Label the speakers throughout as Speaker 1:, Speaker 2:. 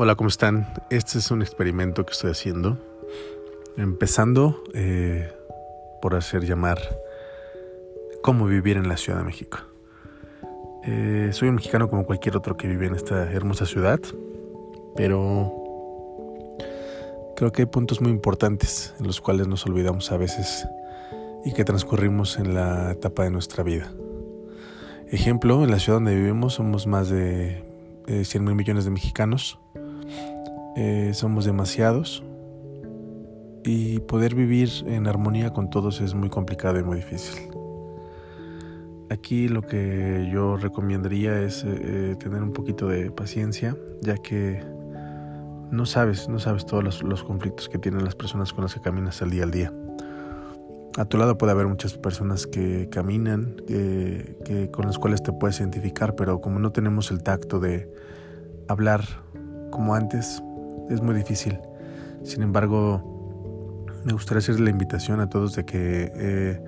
Speaker 1: Hola, ¿cómo están? Este es un experimento que estoy haciendo. Empezando eh, por hacer llamar cómo vivir en la Ciudad de México. Eh, soy un mexicano como cualquier otro que vive en esta hermosa ciudad, pero creo que hay puntos muy importantes en los cuales nos olvidamos a veces y que transcurrimos en la etapa de nuestra vida. Ejemplo, en la ciudad donde vivimos somos más de 100 mil millones de mexicanos. Eh, somos demasiados y poder vivir en armonía con todos es muy complicado y muy difícil. Aquí lo que yo recomendaría es eh, eh, tener un poquito de paciencia, ya que no sabes, no sabes todos los, conflictos que tienen las personas con las que caminas al día al día. A tu lado puede haber muchas personas que caminan, que, con las cuales te puedes identificar, pero como no tenemos el tacto de hablar como antes, es muy difícil. Sin embargo, me gustaría hacer la invitación a todos de que eh,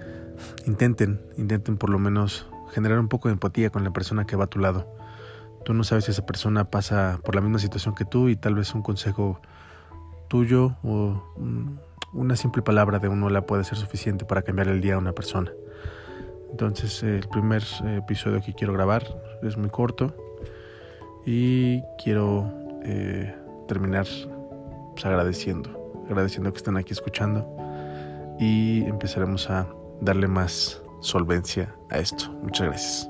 Speaker 1: intenten, intenten por lo menos generar un poco de empatía con la persona que va a tu lado. Tú no sabes si esa persona pasa por la misma situación que tú y tal vez un consejo tuyo o una simple palabra de uno la puede ser suficiente para cambiar el día a una persona. Entonces el primer episodio que quiero grabar es muy corto y quiero eh, terminar pues, agradeciendo, agradeciendo que están aquí escuchando y empezaremos a darle más solvencia a esto. Muchas gracias.